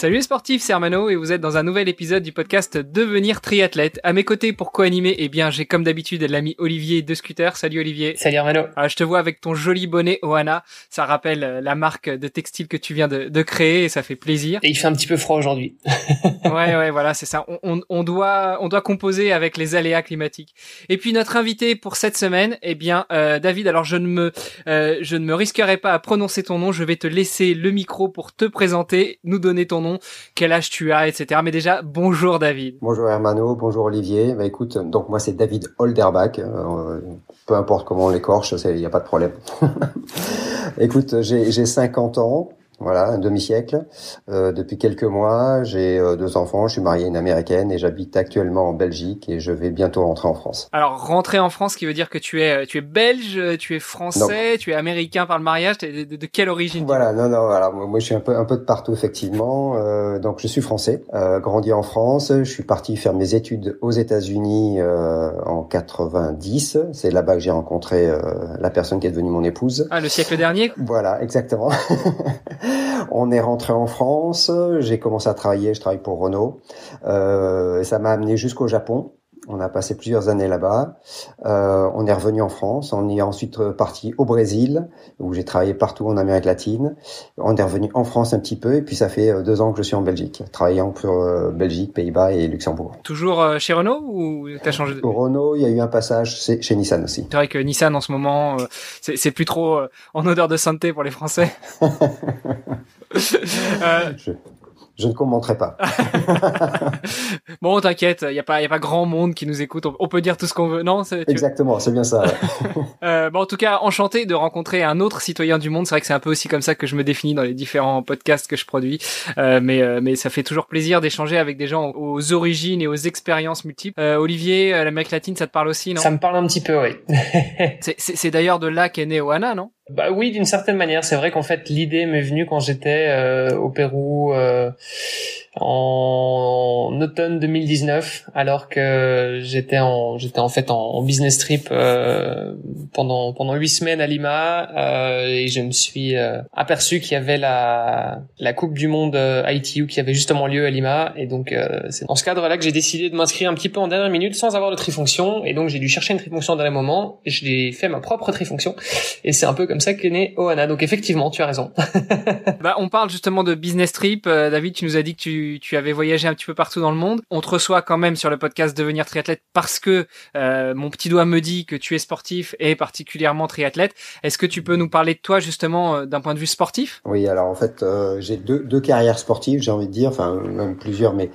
Salut les sportifs, c'est Armano et vous êtes dans un nouvel épisode du podcast Devenir triathlète. À mes côtés pour co-animer, eh bien j'ai comme d'habitude l'ami Olivier de Scooter. Salut Olivier. Salut Armano. Ah, je te vois avec ton joli bonnet Oana. Ça rappelle euh, la marque de textile que tu viens de, de, créer et ça fait plaisir. Et il fait un petit peu froid aujourd'hui. ouais ouais voilà c'est ça. On, on, on, doit on doit composer avec les aléas climatiques. Et puis notre invité pour cette semaine, eh bien euh, David. Alors je ne me euh, je ne me risquerai pas à prononcer ton nom. Je vais te laisser le micro pour te présenter, nous donner ton nom quel âge tu as, etc. Mais déjà, bonjour David. Bonjour Hermano, bonjour Olivier. Bah écoute, donc moi c'est David Holderbach. Euh, peu importe comment on l'écorche, il n'y a pas de problème. écoute, j'ai 50 ans voilà, un demi-siècle. Euh, depuis quelques mois, j'ai euh, deux enfants, je suis marié à une américaine et j'habite actuellement en Belgique et je vais bientôt rentrer en France. Alors rentrer en France, qui veut dire que tu es tu es belge, tu es français, tu es américain par le mariage. De, de, de quelle origine Voilà, non, non. Alors moi, je suis un peu un peu de partout effectivement. Euh, donc je suis français, euh, grandi en France. Je suis parti faire mes études aux États-Unis euh, en 90. C'est là-bas que j'ai rencontré euh, la personne qui est devenue mon épouse. Ah, le siècle dernier? Voilà, exactement. On est rentré en France, j'ai commencé à travailler, je travaille pour Renault. Euh, ça m'a amené jusqu'au Japon. On a passé plusieurs années là-bas. Euh, on est revenu en France. On est ensuite parti au Brésil, où j'ai travaillé partout en Amérique latine. On est revenu en France un petit peu, et puis ça fait euh, deux ans que je suis en Belgique, travaillant pour euh, Belgique, Pays-Bas et Luxembourg. Toujours euh, chez Renault ou t'as changé de... Renault, il y a eu un passage chez Nissan aussi. C'est vrai que Nissan en ce moment, c'est plus trop en odeur de sainteté pour les Français. euh... je, je ne commenterai pas. bon, t'inquiète, il y a pas, y a pas grand monde qui nous écoute. On, peut dire tout ce qu'on veut, non Exactement, c'est bien ça. Ouais. euh, bon, en tout cas, enchanté de rencontrer un autre citoyen du monde. C'est vrai que c'est un peu aussi comme ça que je me définis dans les différents podcasts que je produis. Euh, mais, euh, mais ça fait toujours plaisir d'échanger avec des gens aux origines et aux expériences multiples. Euh, Olivier, l'Amérique latine, ça te parle aussi, non? Ça me parle un petit peu, oui. c'est d'ailleurs de là qu'est né Oana, non? Bah oui, d'une certaine manière. C'est vrai qu'en fait, l'idée m'est venue quand j'étais euh, au Pérou euh, en automne 2019, alors que j'étais en j'étais en fait en, business trip euh, pendant pendant huit semaines à Lima euh, et je me suis euh, aperçu qu'il y avait la la Coupe du Monde ITU qui avait justement lieu à Lima et donc c'est dans ce cadre-là que j'ai décidé de m'inscrire un petit peu en dernière minute sans avoir de trifonction et donc j'ai dû chercher une trifonction au dernier moment et j'ai fait ma propre trifonction et c'est un peu comme ça qu'est né Ohana. Donc effectivement, tu as raison. bah on parle justement de business trip. David, tu nous as dit que tu tu, avais voyagé un petit peu partout dans le monde. On te reçoit quand même sur le podcast Devenir triathlète parce que euh, mon petit doigt me dit que tu es sportif et particulièrement triathlète. Est-ce que tu peux nous parler de toi justement euh, d'un point de vue sportif? Oui, alors en fait, euh, j'ai deux, deux carrières sportives, j'ai envie de dire, enfin même plusieurs, mais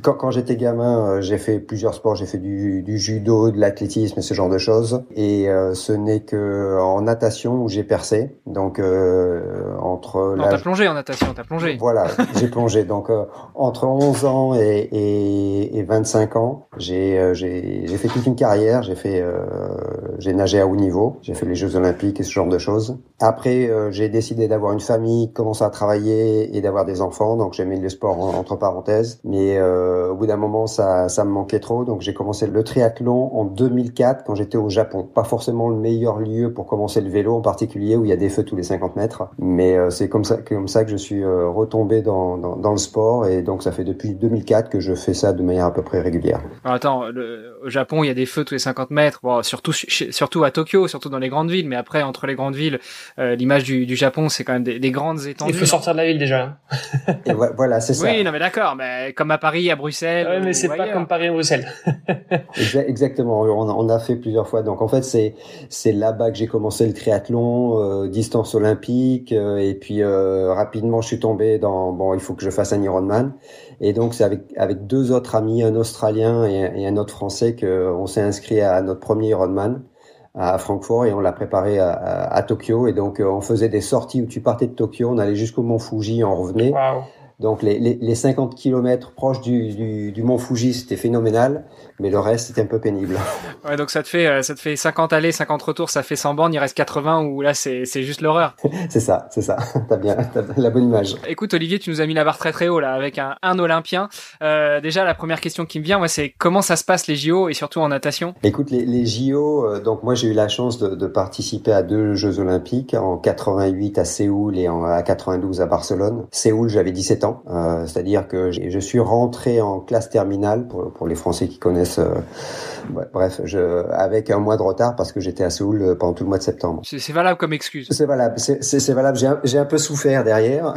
quand, quand j'étais gamin, euh, j'ai fait plusieurs sports. J'ai fait du, du, judo, de l'athlétisme et ce genre de choses. Et euh, ce n'est que en natation où j'ai percé. Donc euh, entre non, t'as plongé en natation, t'as plongé. Voilà, j'ai plongé. Donc euh, entre 11 ans et, et, et 25 ans, j'ai euh, j'ai fait toute une carrière. J'ai fait j'ai nagé à haut niveau. J'ai fait les Jeux Olympiques et ce genre de choses. Après, j'ai décidé d'avoir une famille, commencer à travailler et d'avoir des enfants. Donc j'ai mis le sport entre parenthèses, mais euh, au bout d'un moment, ça, ça me manquait trop. Donc j'ai commencé le triathlon en 2004 quand j'étais au Japon. Pas forcément le meilleur lieu pour commencer le vélo en particulier où il y a des feux tous les 50 mètres. Mais euh, c'est comme ça, comme ça que je suis euh, retombé dans, dans, dans, le sport. Et donc ça fait depuis 2004 que je fais ça de manière à peu près régulière. Alors, attends, le, au Japon, il y a des feux tous les 50 mètres. Bon, surtout, surtout à Tokyo, surtout dans les grandes villes. Mais après, entre les grandes villes, euh, l'image du, du, Japon, c'est quand même des, des, grandes étendues. Il faut sortir de la ville déjà. et voilà, c'est ça. Oui, non mais d'accord. Mais comme à Paris, à Bruxelles. Ouais, mais c'est pas comme Paris et Bruxelles. Exactement. On, on, a fait plusieurs fois. Donc en fait, c'est c'est là-bas que j'ai commencé le triathlon, euh, distance olympique, euh, et puis euh, rapidement, je suis tombé dans bon, il faut que je fasse un Ironman. Et donc c'est avec avec deux autres amis, un Australien et, et un autre Français, que on s'est inscrit à notre premier Ironman. à Francfort et on l'a préparé à, à, Tokyo. Et donc, on faisait des sorties où tu partais de Tokyo, on allait jusqu'au Mont Fuji, on revenait. Donc les, les, les 50 km proches du, du, du mont Fuji, c'était phénoménal, mais le reste, c'était un peu pénible. Ouais, donc ça te fait euh, ça te fait 50 allées, 50 retours, ça fait 100 bornes, il reste 80 où là c'est c'est juste l'horreur. c'est ça, c'est ça. T'as bien as la bonne image. Écoute Olivier, tu nous as mis la barre très très haut là avec un, un Olympien. Euh, déjà la première question qui me vient, moi c'est comment ça se passe les JO et surtout en natation? Écoute les, les JO, euh, donc moi j'ai eu la chance de, de, participer à deux Jeux Olympiques en 88 à Séoul et en, à 92 à Barcelone. Séoul j'avais 17 ans, euh, c'est-à-dire que je suis rentré en classe terminale pour, pour les Français qui connaissent euh, bref, je, avec un mois de retard parce que j'étais à Séoul euh, pendant tout le mois de septembre. C'est valable comme excuse. C'est valable, c'est valable. J'ai un, peu souffert derrière,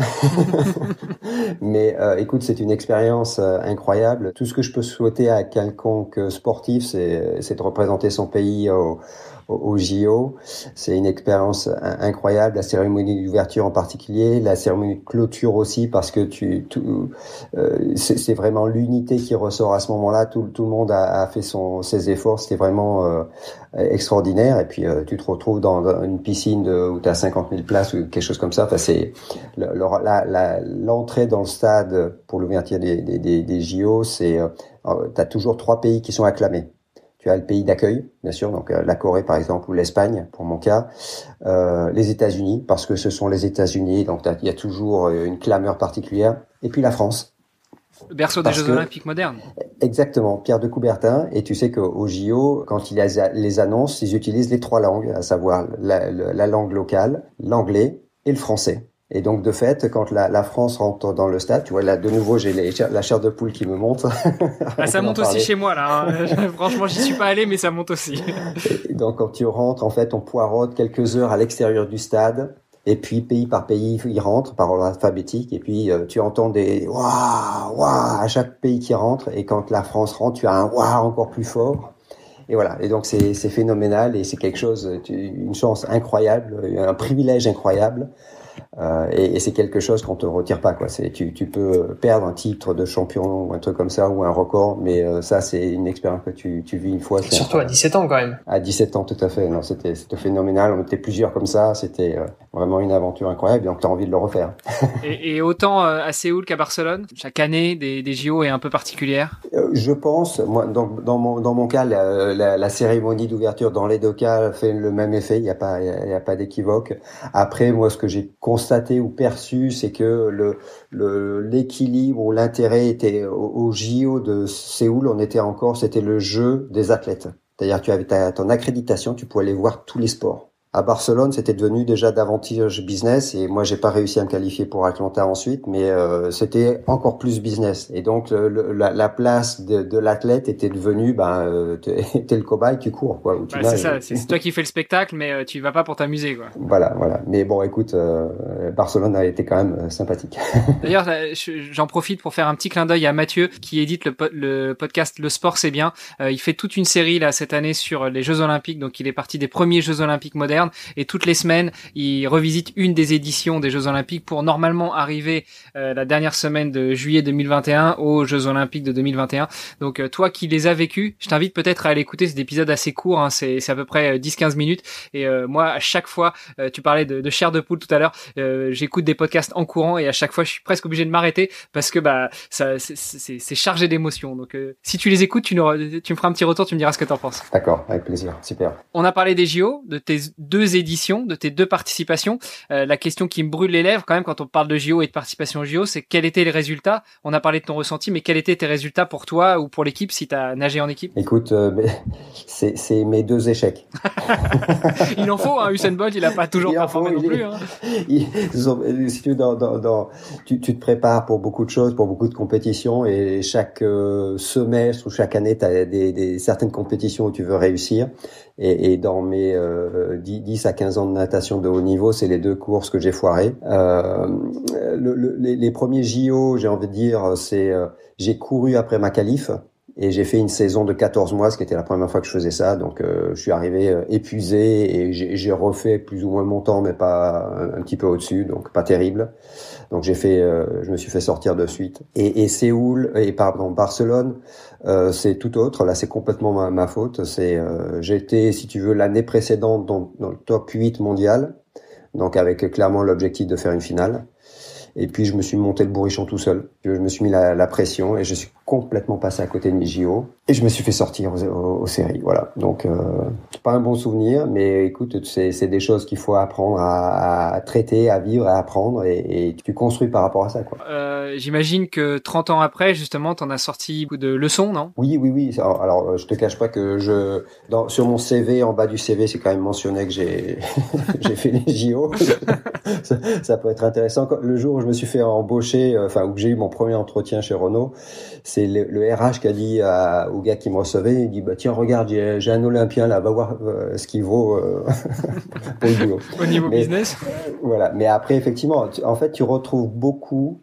mais euh, écoute, c'est une expérience incroyable. Tout ce que je peux souhaiter à quelconque sportif, c'est de représenter son pays au, au, JO. C'est une expérience incroyable, la cérémonie d'ouverture en particulier, la cérémonie de clôture aussi, parce que tu, euh, c'est vraiment l'unité qui ressort à ce moment-là. Tout, tout le monde a, a fait son, ses efforts, c'était vraiment euh, extraordinaire. Et puis euh, tu te retrouves dans, une piscine de, où tu as 50 000 places ou quelque chose comme ça. Enfin, c'est l'entrée dans le stade pour l'ouverture des, des, des, JO, c'est tu as toujours trois pays qui sont acclamés. Tu as le pays d'accueil, bien sûr, donc euh, la Corée par exemple ou l'Espagne pour mon cas, euh, les États-Unis parce que ce sont les États-Unis, donc il y a toujours euh, une clameur particulière, et puis la France. Le berceau des Jeux Olympiques modernes. Exactement, Pierre de Coubertin. Et tu sais qu'au JO, quand il les annonces, ils utilisent les trois langues, à savoir la, la langue locale, l'anglais et le français. Et donc de fait, quand la, la, France rentre dans le stade, tu vois là de nouveau j'ai la chair de poule qui me monte. Ah, ça monte aussi chez moi là. Hein. Franchement, j'y suis pas allé, mais ça monte aussi. donc quand tu rentres, en fait, on poirote quelques heures à l'extérieur du stade. Et puis pays par pays, il rentre par ordre alphabétique. Et puis euh, tu entends des waouh waouh à chaque pays qui rentre. Et quand la France rentre, tu as un waouh encore plus fort. Et voilà. Et donc c'est phénoménal et c'est quelque chose, une chance incroyable, un privilège incroyable. Euh, et, et c'est quelque chose qu'on te retire pas quoi. C'est tu, tu peux perdre un titre de champion ou un truc comme ça ou un record, mais euh, ça c'est une expérience que tu, tu vis une fois. Surtout à 17 ans quand même. À 17 ans tout à fait. Non, c'était c'était phénoménal. On était plusieurs comme ça. C'était euh, vraiment une aventure incroyable. Donc t'as envie de le refaire. et, et, autant à Séoul qu'à Barcelone, chaque année des, des JO est un peu particulière. je pense, moi dans, dans mon dans mon cas, la, la, la cérémonie d'ouverture dans les deux cas fait le même effet. Il n'y a pas il y a pas d'équivoque. Après moi ce que j'ai constaté ou perçu, c'est que le l'équilibre ou l'intérêt était au, au, JO de Séoul, on était encore, c'était le jeu des athlètes. C'est-à-dire tu avais ta, ton accréditation, tu pouvais aller voir tous les sports à Barcelone, c'était devenu déjà davantage business et moi j'ai pas réussi à me qualifier pour Atlanta ensuite, mais euh, c'était encore plus business. Et donc le, la, la, place de, de l'athlète était devenue, ben euh, t'es le cobaye, tu cours quoi. Tu c'est ça, c'est toi qui fais le spectacle, mais euh, tu vas pas pour t'amuser quoi. Voilà, voilà. Mais bon, écoute, euh, Barcelone a été quand même euh, sympathique. D'ailleurs, j'en profite pour faire un petit clin d'œil à Mathieu qui édite le, le podcast Le Sport c'est bien. il fait toute une série là cette année sur les Jeux Olympiques, donc il est parti des premiers Jeux Olympiques modernes et toutes les semaines, il revisite une des éditions des Jeux Olympiques pour normalement arriver euh, la dernière semaine de juillet 2021 aux Jeux Olympiques de 2021. Donc euh, toi qui les as vécus, je t'invite peut-être à aller écouter cet épisode assez court, hein, c'est à peu près 10-15 euh, minutes et moi à chaque fois, tu parlais de, de, chair de poule tout à l'heure, j'écoute des podcasts en courant et à chaque fois je suis presque obligé de m'arrêter parce que bah ça c'est chargé d'émotions. Donc si tu les écoutes, tu, nous, tu me feras un petit retour, tu me diras ce que t'en penses. D'accord, avec plaisir, super. On a parlé des JO, de tes deux deux éditions, de tes deux participations. Euh, la question qui me brûle les lèvres quand même quand on parle de JO et de participation au JO, c'est quels étaient les résultats? On a parlé de ton ressenti, mais quels étaient tes résultats pour toi ou pour l'équipe si tu as nagé en équipe? Écoute, euh, c'est mes deux échecs. il en faut, hein, Usain Bolt, il a pas toujours performé non plus. Hein. si tu, dans, dans, tu, tu, te prépares pour beaucoup de choses, pour beaucoup de compétitions, et chaque euh, semestre ou chaque année, tu as des, des, certaines compétitions où tu veux réussir. Et, et dans mes euh, 10, 10, à 15 ans de natation de haut niveau, c'est les deux courses que j'ai foirées. Euh, le, le, les, les, premiers JO, j'ai envie de dire, c'est euh, j'ai couru après ma qualif et j'ai fait une saison de 14 mois, ce qui était la première fois que je faisais ça. Donc je suis arrivé épuisé et j'ai refait plus ou moins mon temps, mais pas un, petit peu au-dessus, donc pas terrible. Donc j'ai fait, je me suis fait sortir de suite. Et, et Séoul et pardon Barcelone, c'est tout autre. Là, c'est complètement ma, faute. C'est j'étais, si tu veux, l'année précédente dans, dans le top 8 mondial donc avec clairement l'objectif de faire une finale. Et puis je me suis monté le bourrichon tout seul. Je me suis mis la, la pression et je suis complètement passé à côté de mes JO et je me suis fait sortir aux, séries. Voilà. Donc euh, pas un bon souvenir, mais écoute, c'est des choses qu'il faut apprendre à, à, traiter, à vivre, à apprendre et, et tu construis par rapport à ça. Quoi. Euh, J'imagine que 30 ans après, justement, t'en as sorti beaucoup de leçons, non? Oui, oui, oui. Alors, alors, je te cache pas que je dans, sur mon CV, en bas du CV, c'est quand même mentionné que j'ai j'ai fait les JO. ça, ça, peut être intéressant. Le jour où je me suis fait embaucher, euh, enfin où j'ai eu mon premier entretien chez Renault, c'est le, le, RH qui a dit à, au gars qui me recevait, il dit bah tiens regarde j'ai un Olympien là, va voir euh, ce qu'il vaut euh, pour le boulot. Au niveau business. Voilà. Mais après effectivement, en fait tu retrouves beaucoup.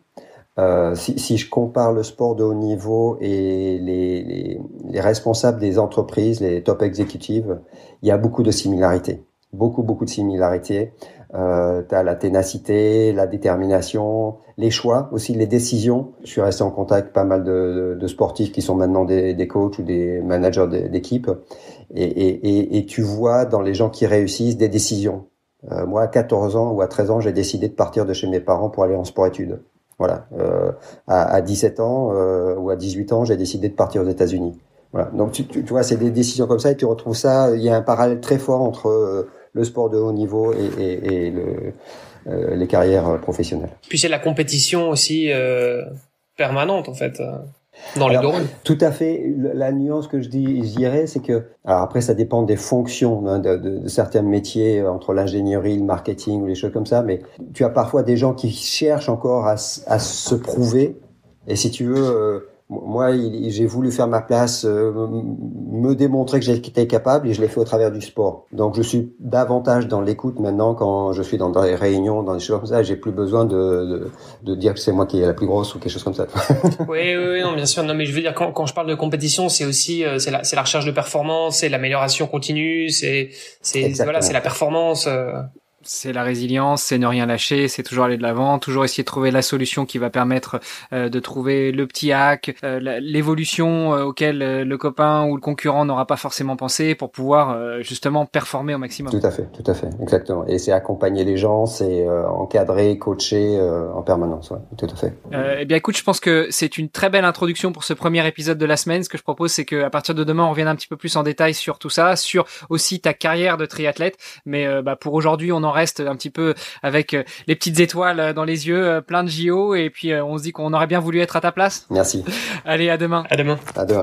Si, si, je compare le sport de haut niveau et les, les, les responsables des entreprises, les top exécutives, il y a beaucoup de similarités beaucoup beaucoup de similarités. Euh, tu as la ténacité, la détermination, les choix, aussi les décisions. Je suis resté en contact avec pas mal de, de, sportifs qui sont maintenant des, des coachs ou des managers d'équipe. Et, et, et, tu vois dans les gens qui réussissent des décisions. Euh, moi, à 14 ans ou à 13 ans, j'ai décidé de partir de chez mes parents pour aller en sport-études. Voilà. Euh, à, à, 17 ans euh, ou à 18 ans, j'ai décidé de partir aux États-Unis. Voilà. Donc tu, tu, tu, vois, c'est des décisions comme ça et tu retrouves ça. Il y a un parallèle très fort entre euh, le sport de haut niveau et, et, et le, euh, les carrières professionnelles. Puis c'est la compétition aussi euh, permanente en fait. Euh, dans les alors, Tout à fait. La nuance que je dis, je dirais, c'est que, alors après, ça dépend des fonctions hein, de, de, de, certains métiers euh, entre l'ingénierie, le marketing ou les choses comme ça. Mais tu as parfois des gens qui cherchent encore à, à se prouver. Et si tu veux, euh, moi, j'ai voulu faire ma place, euh, me démontrer que j'étais capable et je l'ai fait au travers du sport. Donc, je suis davantage dans l'écoute maintenant quand je suis dans des réunions, dans des choses comme ça. J'ai plus besoin de, de, de dire que c'est moi qui est la plus grosse ou quelque chose comme ça. oui, oui, oui, non, bien sûr. Non, mais je veux dire quand, quand je parle de compétition, c'est aussi euh, c'est la, la recherche de performance, c'est l'amélioration continue, c'est c'est voilà, c'est la performance. Euh c'est la résilience, c'est ne rien lâcher, c'est toujours aller de l'avant, toujours essayer de trouver la solution qui va permettre euh, de trouver le petit hack, euh, l'évolution euh, auquel euh, le copain ou le concurrent n'aura pas forcément pensé pour pouvoir euh, justement performer au maximum. Tout à fait, tout à fait, exactement. Et c'est accompagner les gens, c'est euh, encadrer, coacher en permanence, ouais, tout à fait. eh bien, écoute, je pense que c'est une très belle introduction pour ce premier épisode de la semaine. Ce que je propose, c'est qu'à partir de demain, on revienne un petit peu plus en détail sur tout ça, sur aussi ta carrière de triathlète. Mais bah, pour aujourd'hui, on en reste un petit peu avec euh, les petites étoiles euh, dans les yeux, euh, plein de JO, et puis on se dit qu'on aurait bien voulu être à ta place. Merci. Allez, à demain. À demain. À demain.